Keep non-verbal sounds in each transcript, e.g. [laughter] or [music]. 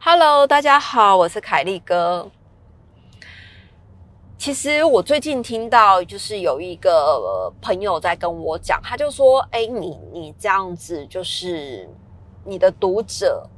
Hello，大家好，我是凯丽哥。其实我最近听到，就是有一个朋友在跟我讲，他就说：“哎，你你这样子，就是你的读者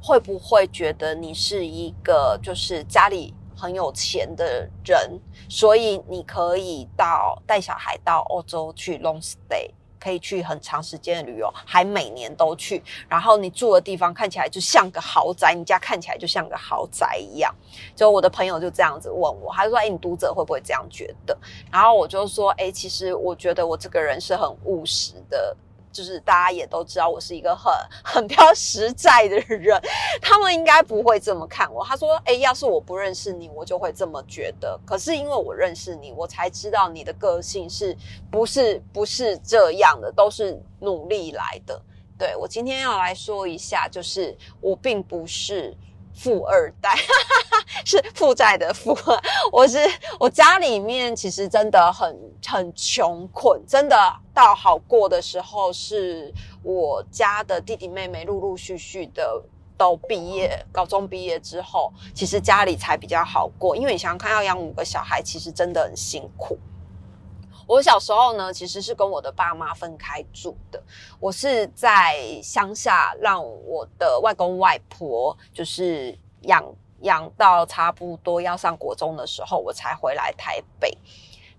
会不会觉得你是一个就是家里很有钱的人，所以你可以到带小孩到欧洲去 long stay？” 可以去很长时间的旅游，还每年都去。然后你住的地方看起来就像个豪宅，你家看起来就像个豪宅一样。就我的朋友就这样子问我，他说：“哎，你读者会不会这样觉得？”然后我就说：“哎，其实我觉得我这个人是很务实的。”就是大家也都知道我是一个很很比较实在的人，他们应该不会这么看我。他说：“哎，要是我不认识你，我就会这么觉得。可是因为我认识你，我才知道你的个性是不是不是这样的，都是努力来的。”对我今天要来说一下，就是我并不是。富二代是负债的富，我是我家里面其实真的很很穷困，真的到好过的时候，是我家的弟弟妹妹陆陆续续的都毕业，高中毕业之后，其实家里才比较好过，因为你想想看，要养五个小孩，其实真的很辛苦。我小时候呢，其实是跟我的爸妈分开住的。我是在乡下，让我的外公外婆就是养养到差不多要上国中的时候，我才回来台北。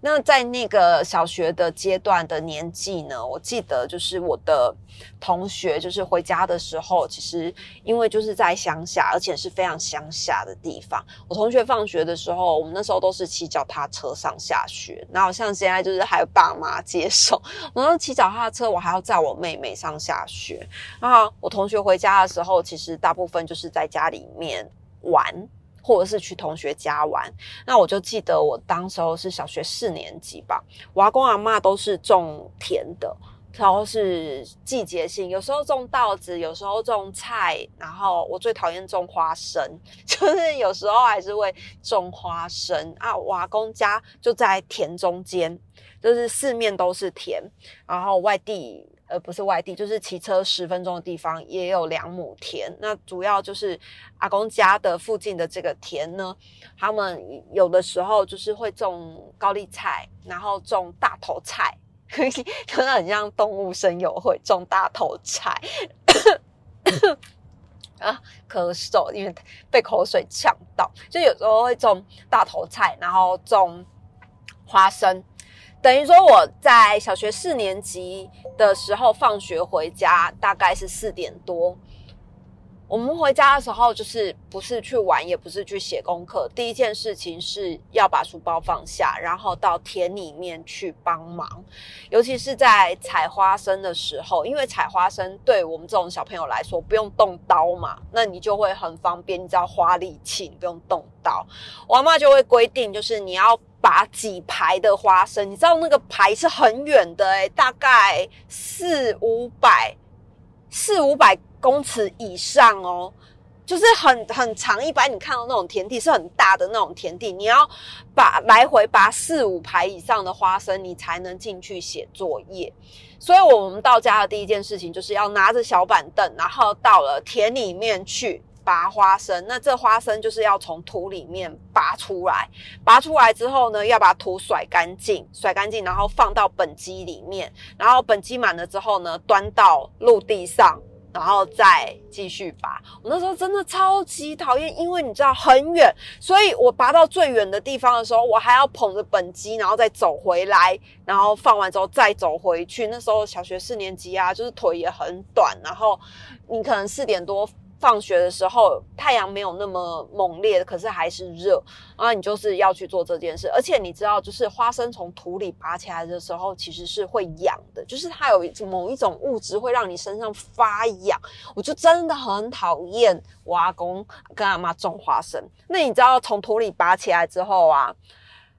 那在那个小学的阶段的年纪呢，我记得就是我的同学，就是回家的时候，其实因为就是在乡下，而且是非常乡下的地方。我同学放学的时候，我们那时候都是骑脚踏车上下学，然后像现在就是还有爸妈接送。然后骑脚踏车，我还要载我妹妹上下学。然后我同学回家的时候，其实大部分就是在家里面玩。或者是去同学家玩，那我就记得我当时候是小学四年级吧，我阿公阿妈都是种田的，然后是季节性，有时候种稻子，有时候种菜，然后我最讨厌种花生，[laughs] 就是有时候还是会种花生啊。我阿公家就在田中间，就是四面都是田，然后外地。而不是外地，就是骑车十分钟的地方也有两亩田。那主要就是阿公家的附近的这个田呢，他们有的时候就是会种高丽菜，然后种大头菜，[laughs] 真的很像动物生友会种大头菜啊，咳嗽，因为被口水呛到，就有时候会种大头菜，然后种花生。等于说我在小学四年级的时候放学回家，大概是四点多。我们回家的时候，就是不是去玩，也不是去写功课。第一件事情是要把书包放下，然后到田里面去帮忙。尤其是在采花生的时候，因为采花生对我们这种小朋友来说不用动刀嘛，那你就会很方便，你只要花力气，你不用动刀。我妈就会规定，就是你要。拔几排的花生，你知道那个排是很远的诶大概四五百、四五百公尺以上哦，就是很很长。一般你看到那种田地是很大的那种田地，你要把来回拔四五排以上的花生，你才能进去写作业。所以我们到家的第一件事情就是要拿着小板凳，然后到了田里面去。拔花生，那这花生就是要从土里面拔出来，拔出来之后呢，要把土甩干净，甩干净，然后放到本机里面，然后本机满了之后呢，端到陆地上，然后再继续拔。我那时候真的超级讨厌，因为你知道很远，所以我拔到最远的地方的时候，我还要捧着本机，然后再走回来，然后放完之后再走回去。那时候小学四年级啊，就是腿也很短，然后你可能四点多。放学的时候，太阳没有那么猛烈，可是还是热。然后你就是要去做这件事，而且你知道，就是花生从土里拔起来的时候，其实是会痒的，就是它有某一种物质会让你身上发痒。我就真的很讨厌我阿公跟阿妈种花生。那你知道，从土里拔起来之后啊，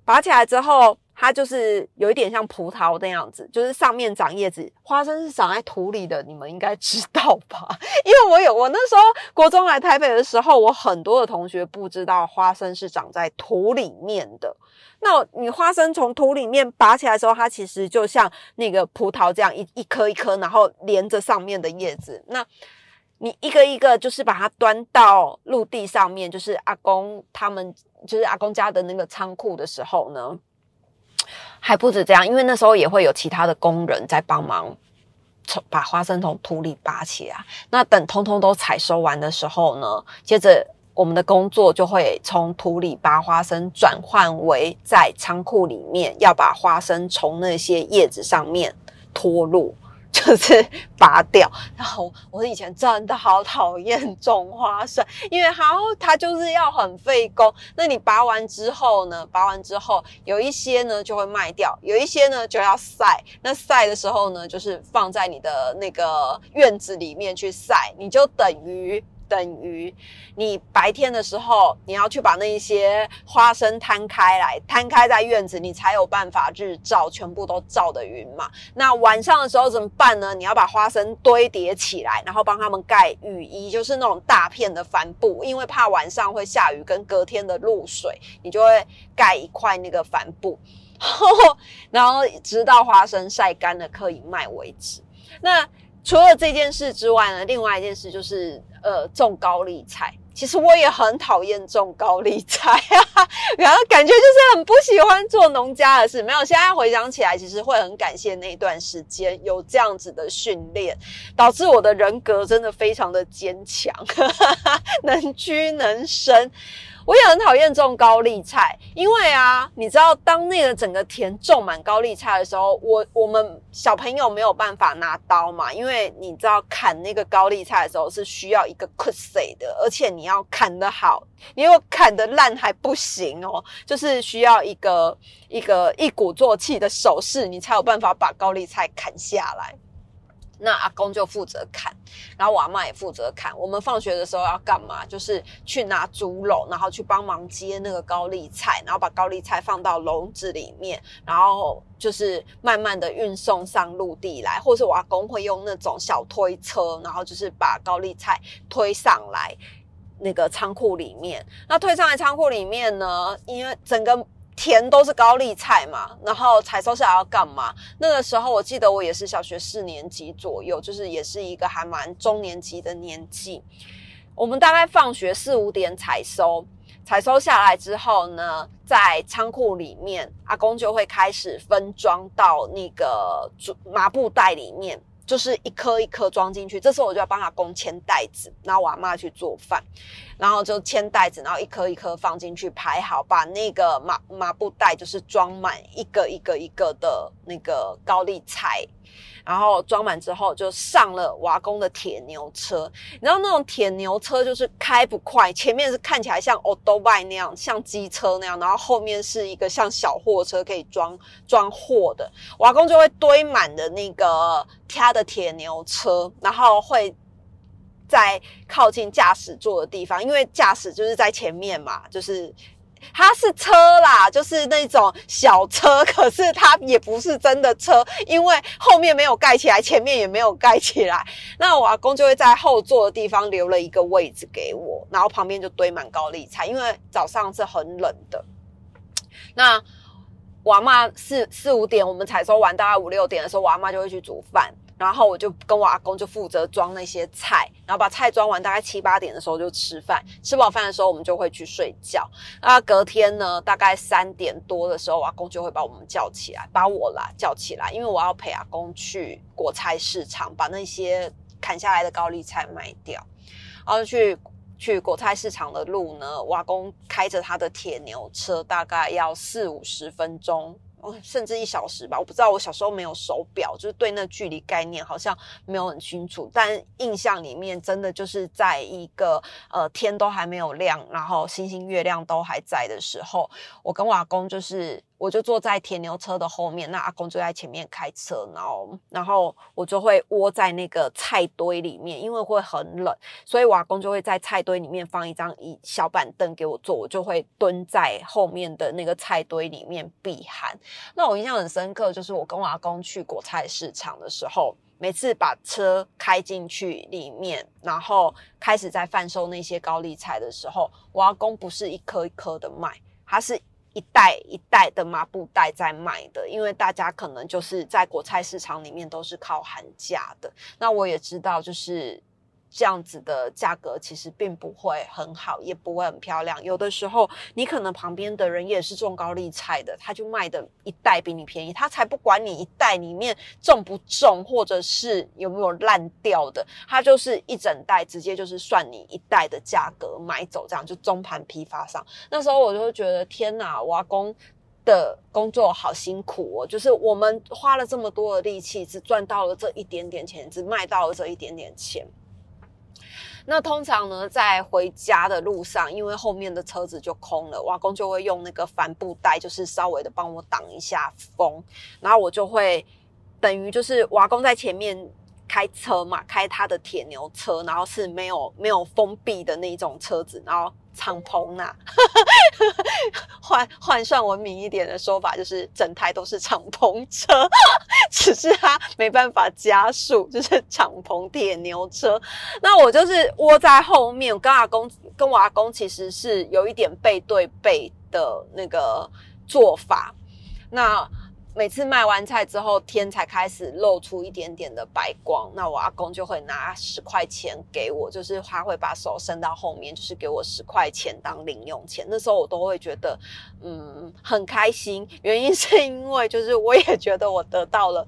拔起来之后，它就是有一点像葡萄那样子，就是上面长叶子。花生是长在土里的，你们应该知道吧？[laughs] 因为我有我那时候国中来台北的时候，我很多的同学不知道花生是长在土里面的。那你花生从土里面拔起来的时候，它其实就像那个葡萄这样一一颗一颗，然后连着上面的叶子。那你一个一个就是把它端到陆地上面，就是阿公他们就是阿公家的那个仓库的时候呢。还不止这样，因为那时候也会有其他的工人在帮忙从把花生从土里拔起来。那等通通都采收完的时候呢，接着我们的工作就会从土里拔花生，转换为在仓库里面要把花生从那些叶子上面脱落。就是拔掉，然后我以前真的好讨厌种花生，因为它它就是要很费工。那你拔完之后呢？拔完之后有一些呢就会卖掉，有一些呢就要晒。那晒的时候呢，就是放在你的那个院子里面去晒，你就等于。等于你白天的时候，你要去把那一些花生摊开来，摊开在院子，你才有办法日照全部都照得匀嘛。那晚上的时候怎么办呢？你要把花生堆叠起来，然后帮他们盖雨衣，就是那种大片的帆布，因为怕晚上会下雨跟隔天的露水，你就会盖一块那个帆布，[laughs] 然后直到花生晒干了可以卖为止。那除了这件事之外呢，另外一件事就是。呃，种高丽菜，其实我也很讨厌种高丽菜啊，[laughs] 然后感觉就是很不喜欢做农家的事。没有，现在回想起来，其实会很感谢那一段时间有这样子的训练，导致我的人格真的非常的坚强，[laughs] 能屈能伸。我也很讨厌种高丽菜，因为啊，你知道，当那个整个田种满高丽菜的时候，我我们小朋友没有办法拿刀嘛，因为你知道砍那个高丽菜的时候是需要一个 c u s y 的，而且你要砍得好，你如果砍得烂还不行哦，就是需要一个一个一鼓作气的手势，你才有办法把高丽菜砍下来。那阿公就负责砍，然后我阿妈也负责砍。我们放学的时候要干嘛？就是去拿竹篓，然后去帮忙接那个高丽菜，然后把高丽菜放到笼子里面，然后就是慢慢的运送上陆地来，或是我阿公会用那种小推车，然后就是把高丽菜推上来那个仓库里面。那推上来仓库里面呢，因为整个。田都是高丽菜嘛，然后采收下来要干嘛？那个时候我记得我也是小学四年级左右，就是也是一个还蛮中年级的年纪。我们大概放学四五点采收，采收下来之后呢，在仓库里面，阿公就会开始分装到那个麻布袋里面。就是一颗一颗装进去，这时候我就要帮阿公牵袋子，然后我阿妈去做饭，然后就牵袋子，然后一颗一颗放进去排好，把那个麻麻布袋就是装满一个一个一个的那个高丽菜。然后装满之后，就上了瓦工的铁牛车。然后那种铁牛车就是开不快，前面是看起来像 o d o b i 那样，像机车那样，然后后面是一个像小货车，可以装装货的。瓦工就会堆满的那个他的铁牛车，然后会在靠近驾驶座的地方，因为驾驶就是在前面嘛，就是。它是车啦，就是那种小车，可是它也不是真的车，因为后面没有盖起来，前面也没有盖起来。[laughs] 那我阿公就会在后座的地方留了一个位置给我，然后旁边就堆满高丽菜，因为早上是很冷的。[tsk] 那我阿妈四四五点我们采收完，大概五六点的时候，我阿妈就会去煮饭。然后我就跟我阿公就负责装那些菜，然后把菜装完，大概七八点的时候就吃饭。吃饱饭的时候，我们就会去睡觉。那隔天呢，大概三点多的时候，我阿公就会把我们叫起来，把我啦叫起来，因为我要陪阿公去果菜市场，把那些砍下来的高丽菜卖掉。然后去去果菜市场的路呢，我阿公开着他的铁牛车，大概要四五十分钟。甚至一小时吧，我不知道。我小时候没有手表，就是对那距离概念好像没有很清楚。但印象里面，真的就是在一个呃天都还没有亮，然后星星月亮都还在的时候，我跟我阿公就是我就坐在铁牛车的后面，那阿公就在前面开车，然后然后我就会窝在那个菜堆里面，因为会很冷，所以我阿公就会在菜堆里面放一张一小板凳给我坐，我就会蹲在后面的那个菜堆里面避寒。那我印象很深刻，就是我跟我阿公去果菜市场的时候，每次把车开进去里面，然后开始在贩售那些高丽菜的时候，我阿公不是一颗一颗的卖，他是。一袋一袋的麻布袋在卖的，因为大家可能就是在国菜市场里面都是靠寒价的。那我也知道，就是。这样子的价格其实并不会很好，也不会很漂亮。有的时候，你可能旁边的人也是种高丽菜的，他就卖的一袋比你便宜，他才不管你一袋里面重不重，或者是有没有烂掉的，他就是一整袋直接就是算你一袋的价格买走，这样就中盘批发商。那时候我就会觉得，天哪，阿公的工作好辛苦哦！就是我们花了这么多的力气，只赚到了这一点点钱，只卖到了这一点点钱。那通常呢，在回家的路上，因为后面的车子就空了，瓦工就会用那个帆布袋，就是稍微的帮我挡一下风，然后我就会等于就是瓦工在前面开车嘛，开他的铁牛车，然后是没有没有封闭的那种车子，然后。敞篷呐，[laughs] 换换算文明一点的说法，就是整台都是敞篷车，[laughs] 只是它没办法加速，就是敞篷铁牛车。那我就是窝在后面，跟阿公跟我阿公其实是有一点背对背的那个做法。那。每次卖完菜之后，天才开始露出一点点的白光，那我阿公就会拿十块钱给我，就是他会把手伸到后面，就是给我十块钱当零用钱。那时候我都会觉得，嗯，很开心。原因是因为，就是我也觉得我得到了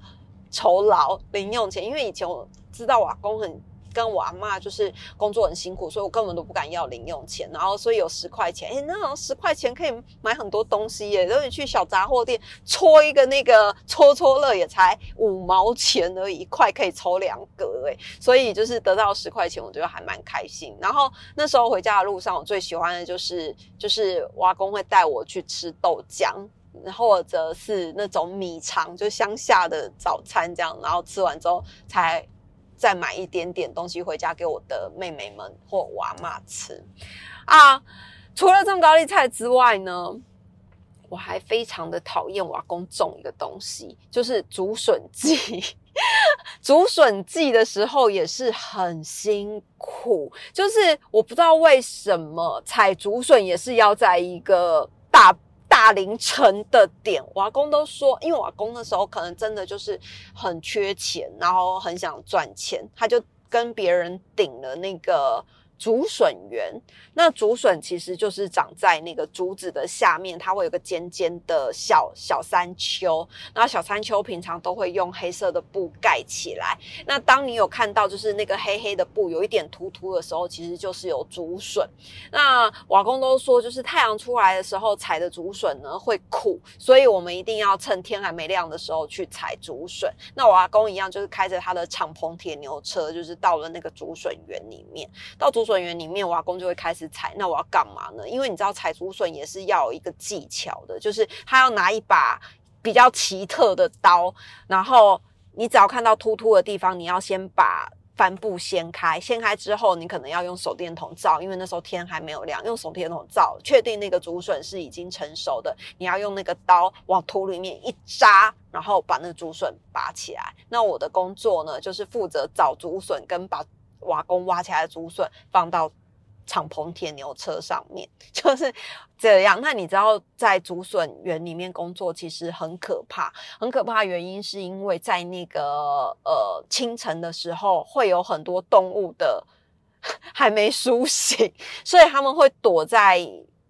酬劳零用钱，因为以前我知道我阿公很。跟我阿妈就是工作很辛苦，所以我根本都不敢要零用钱。然后所以有十块钱，哎，那十块钱可以买很多东西耶。然后你去小杂货店搓一个那个搓搓乐，也才五毛钱而已，一块可以抽两个哎。所以就是得到十块钱，我觉得还蛮开心。然后那时候回家的路上，我最喜欢的就是就是阿公会带我去吃豆浆，或者是那种米肠，就乡下的早餐这样。然后吃完之后才。再买一点点东西回家给我的妹妹们或娃妈吃啊！除了种高丽菜之外呢，我还非常的讨厌瓦工种一个东西，就是竹笋季。[laughs] 竹笋季的时候也是很辛苦，就是我不知道为什么采竹笋也是要在一个大。大凌晨的点，我阿公都说，因为我阿公那时候可能真的就是很缺钱，然后很想赚钱，他就跟别人顶了那个。竹笋园，那竹笋其实就是长在那个竹子的下面，它会有个尖尖的小小山丘，然后小山丘平常都会用黑色的布盖起来。那当你有看到就是那个黑黑的布有一点突突的时候，其实就是有竹笋。那瓦工都说，就是太阳出来的时候采的竹笋呢会苦，所以我们一定要趁天还没亮的时候去采竹笋。那瓦工一样，就是开着他的敞篷铁牛车，就是到了那个竹笋园里面，到竹。笋园里面，瓦工就会开始采。那我要干嘛呢？因为你知道，采竹笋也是要有一个技巧的，就是他要拿一把比较奇特的刀，然后你只要看到突突的地方，你要先把帆布掀开。掀开之后，你可能要用手电筒照，因为那时候天还没有亮，用手电筒照，确定那个竹笋是已经成熟的。你要用那个刀往土里面一扎，然后把那个竹笋拔起来。那我的工作呢，就是负责找竹笋跟把。瓦工挖起来的竹笋放到敞篷铁牛车上面，[laughs] 就是这样。那你知道在竹笋园里面工作其实很可怕，很可怕。原因是因为在那个呃清晨的时候，会有很多动物的 [laughs] 还没苏醒，所以他们会躲在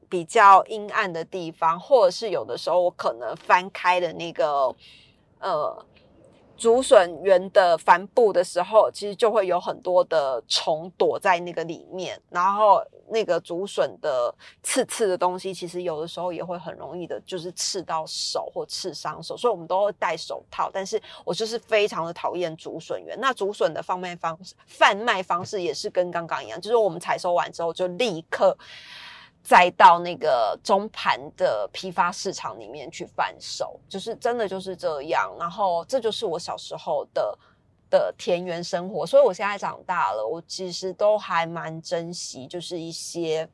比较阴暗的地方，或者是有的时候我可能翻开的那个呃。竹笋园的帆布的时候，其实就会有很多的虫躲在那个里面，然后那个竹笋的刺刺的东西，其实有的时候也会很容易的，就是刺到手或刺伤手，所以我们都会戴手套。但是我就是非常的讨厌竹笋园。那竹笋的贩卖方式，贩卖方式也是跟刚刚一样，就是我们采收完之后就立刻。再到那个中盘的批发市场里面去贩售，就是真的就是这样。然后这就是我小时候的的田园生活，所以我现在长大了，我其实都还蛮珍惜，就是一些。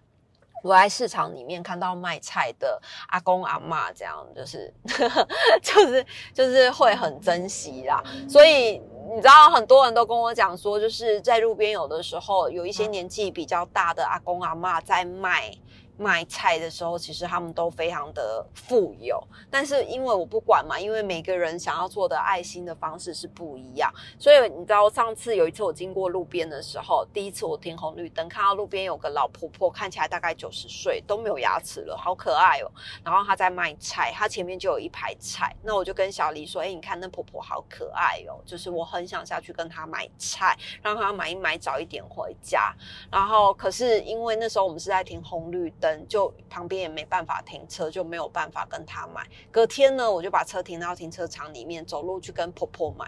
我在市场里面看到卖菜的阿公阿妈，这样就是 [laughs] 就是就是会很珍惜啦。所以你知道，很多人都跟我讲说，就是在路边有的时候有一些年纪比较大的阿公阿妈在卖。卖菜的时候，其实他们都非常的富有，但是因为我不管嘛，因为每个人想要做的爱心的方式是不一样，所以你知道上次有一次我经过路边的时候，第一次我停红绿灯，看到路边有个老婆婆，看起来大概九十岁，都没有牙齿了，好可爱哦。然后她在卖菜，她前面就有一排菜，那我就跟小黎说：“哎，你看那婆婆好可爱哦，就是我很想下去跟她买菜，让她买一买，早一点回家。”然后可是因为那时候我们是在停红绿灯。就旁边也没办法停车，就没有办法跟他买。隔天呢，我就把车停到停车场里面，走路去跟婆婆买。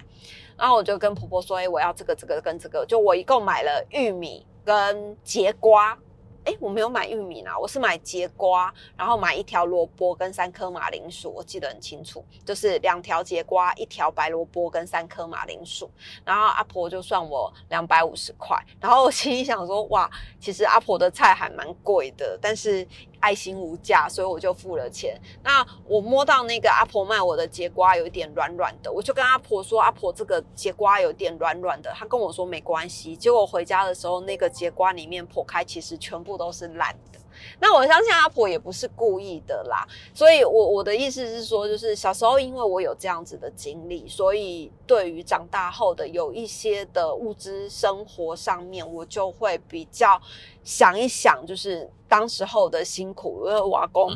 然后我就跟婆婆说：“哎，我要这个、这个跟这个。”就我一共买了玉米跟节瓜。哎，我没有买玉米啦，我是买节瓜，然后买一条萝卜跟三颗马铃薯，我记得很清楚，就是两条节瓜，一条白萝卜跟三颗马铃薯。然后阿婆就算我两百五十块，然后我心里想说，哇，其实阿婆的菜还蛮贵的，但是。爱心无价，所以我就付了钱。那我摸到那个阿婆卖我的节瓜有一点软软的，我就跟阿婆说：“阿婆，这个节瓜有点软软的。”她跟我说没关系。结果回家的时候，那个节瓜里面剖开，其实全部都是烂的。那我相信阿婆也不是故意的啦。所以，我我的意思是说，就是小时候因为我有这样子的经历，所以对于长大后的有一些的物质生活上面，我就会比较想一想，就是。当时候的辛苦，因为瓦工，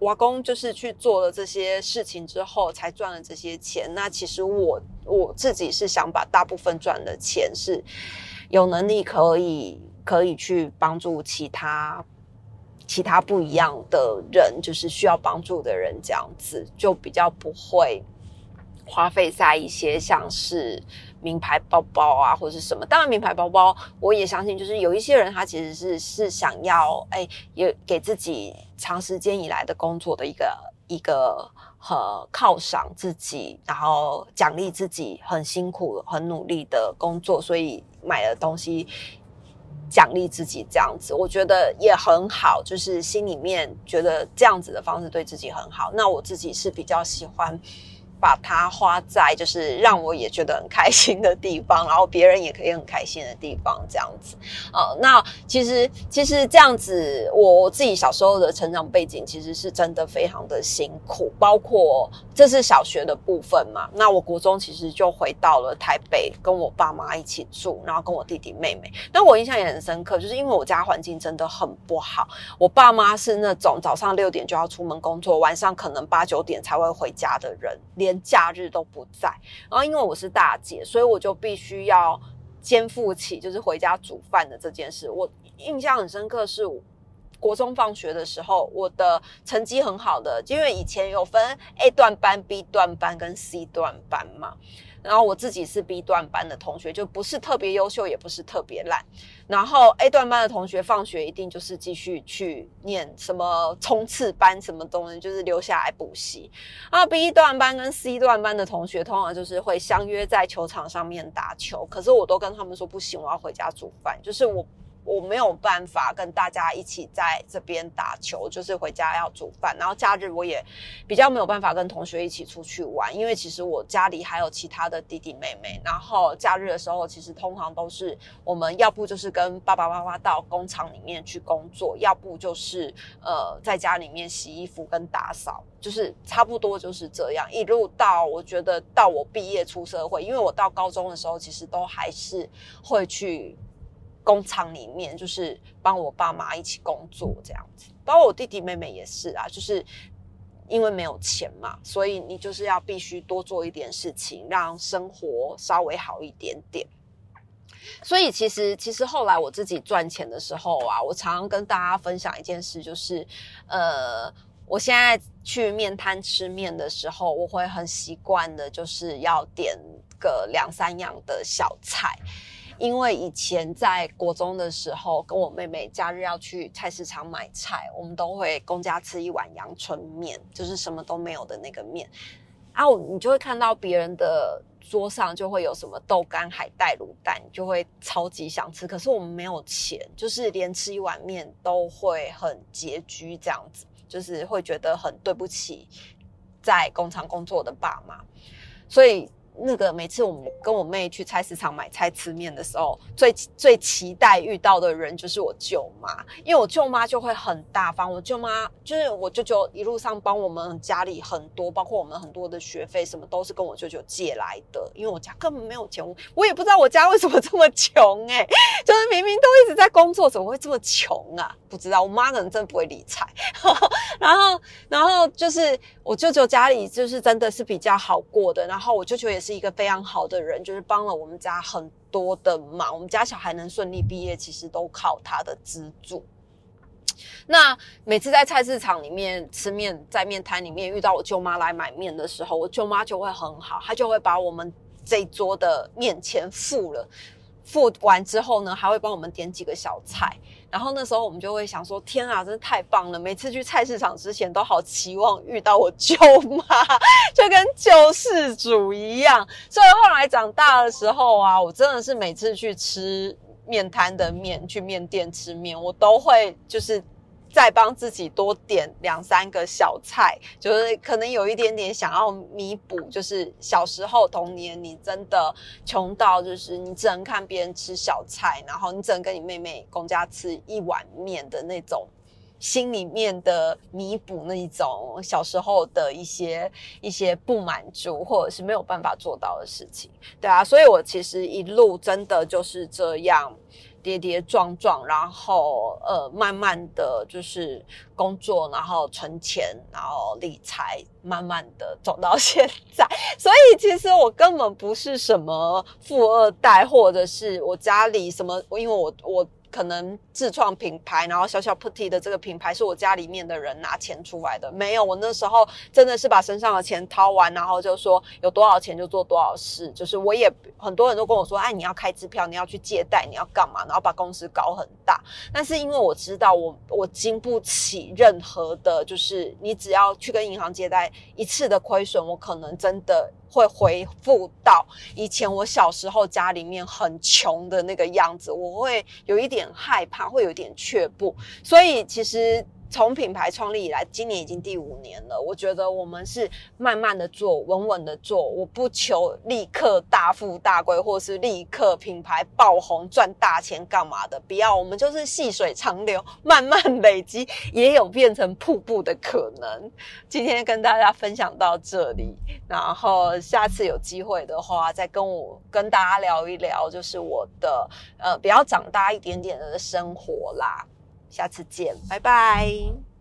瓦工就是去做了这些事情之后，才赚了这些钱。那其实我我自己是想把大部分赚的钱，是有能力可以可以去帮助其他其他不一样的人，就是需要帮助的人，这样子就比较不会花费在一些像是。名牌包包啊，或者是什么？当然，名牌包包我也相信，就是有一些人他其实是是想要，哎，也给自己长时间以来的工作的一个一个和犒赏自己，然后奖励自己很辛苦、很努力的工作，所以买了东西奖励自己，这样子我觉得也很好，就是心里面觉得这样子的方式对自己很好。那我自己是比较喜欢。把它花在就是让我也觉得很开心的地方，然后别人也可以很开心的地方，这样子。呃，那其实其实这样子，我自己小时候的成长背景其实是真的非常的辛苦，包括这是小学的部分嘛。那我国中其实就回到了台北，跟我爸妈一起住，然后跟我弟弟妹妹。但我印象也很深刻，就是因为我家环境真的很不好，我爸妈是那种早上六点就要出门工作，晚上可能八九点才会回家的人，连。假日都不在，然后因为我是大姐，所以我就必须要肩负起就是回家煮饭的这件事。我印象很深刻，是国中放学的时候，我的成绩很好的，因为以前有分 A 段班、B 段班跟 C 段班嘛。然后我自己是 B 段班的同学，就不是特别优秀，也不是特别烂。然后 A 段班的同学放学一定就是继续去念什么冲刺班，什么东西就是留下来补习。啊，B 段班跟 C 段班的同学通常就是会相约在球场上面打球，可是我都跟他们说不行，我要回家煮饭，就是我。我没有办法跟大家一起在这边打球，就是回家要煮饭，然后假日我也比较没有办法跟同学一起出去玩，因为其实我家里还有其他的弟弟妹妹，然后假日的时候其实通常都是我们要不就是跟爸爸妈妈到工厂里面去工作，要不就是呃在家里面洗衣服跟打扫，就是差不多就是这样，一路到我觉得到我毕业出社会，因为我到高中的时候其实都还是会去。工厂里面就是帮我爸妈一起工作这样子，包括我弟弟妹妹也是啊，就是因为没有钱嘛，所以你就是要必须多做一点事情，让生活稍微好一点点。所以其实其实后来我自己赚钱的时候啊，我常常跟大家分享一件事，就是呃，我现在去面摊吃面的时候，我会很习惯的就是要点个两三样的小菜。因为以前在国中的时候，跟我妹妹假日要去菜市场买菜，我们都会公家吃一碗阳春面，就是什么都没有的那个面。啊，你就会看到别人的桌上就会有什么豆干、海带、卤蛋，就会超级想吃。可是我们没有钱，就是连吃一碗面都会很拮据，这样子，就是会觉得很对不起在工厂工作的爸妈，所以。那个每次我们跟我妹去菜市场买菜吃面的时候，最最期待遇到的人就是我舅妈，因为我舅妈就会很大方。我舅妈就是我舅舅一路上帮我们家里很多，包括我们很多的学费什么都是跟我舅舅借来的，因为我家根本没有钱，我也不知道我家为什么这么穷哎，[laughs] 就是明明都一直在工作，怎么会这么穷啊？不知道，我妈可能真的不会理财。[laughs] 然后，然后就是我舅舅家里就是真的是比较好过的，然后我舅舅也。是一个非常好的人，就是帮了我们家很多的忙。我们家小孩能顺利毕业，其实都靠他的资助。那每次在菜市场里面吃面，在面摊里面遇到我舅妈来买面的时候，我舅妈就会很好，她就会把我们这桌的面钱付了。付完之后呢，还会帮我们点几个小菜。然后那时候我们就会想说：天啊，真是太棒了！每次去菜市场之前都好期望遇到我舅妈，[laughs] 就跟救世主一样。所以后来长大的时候啊，我真的是每次去吃面摊的面，去面店吃面，我都会就是。再帮自己多点两三个小菜，就是可能有一点点想要弥补，就是小时候童年你真的穷到，就是你只能看别人吃小菜，然后你只能跟你妹妹公家吃一碗面的那种心里面的弥补，那一种小时候的一些一些不满足，或者是没有办法做到的事情。对啊，所以我其实一路真的就是这样。跌跌撞撞，然后呃，慢慢的就是工作，然后存钱，然后理财，慢慢的走到 [laughs] 现在。所以其实我根本不是什么富二代，或者是我家里什么，因为我我。可能自创品牌，然后小小 putty 的这个品牌是我家里面的人拿钱出来的，没有，我那时候真的是把身上的钱掏完，然后就说有多少钱就做多少事，就是我也很多人都跟我说，哎，你要开支票，你要去借贷，你要干嘛，然后把公司搞很大。但是因为我知道我我经不起任何的，就是你只要去跟银行借贷一次的亏损，我可能真的。会回复到以前我小时候家里面很穷的那个样子，我会有一点害怕，会有点却步，所以其实。从品牌创立以来，今年已经第五年了。我觉得我们是慢慢的做，稳稳的做。我不求立刻大富大贵，或是立刻品牌爆红赚大钱干嘛的，不要。我们就是细水长流，慢慢累积，也有变成瀑布的可能。今天跟大家分享到这里，然后下次有机会的话，再跟我跟大家聊一聊，就是我的呃比较长大一点点的生活啦。下次见，拜拜。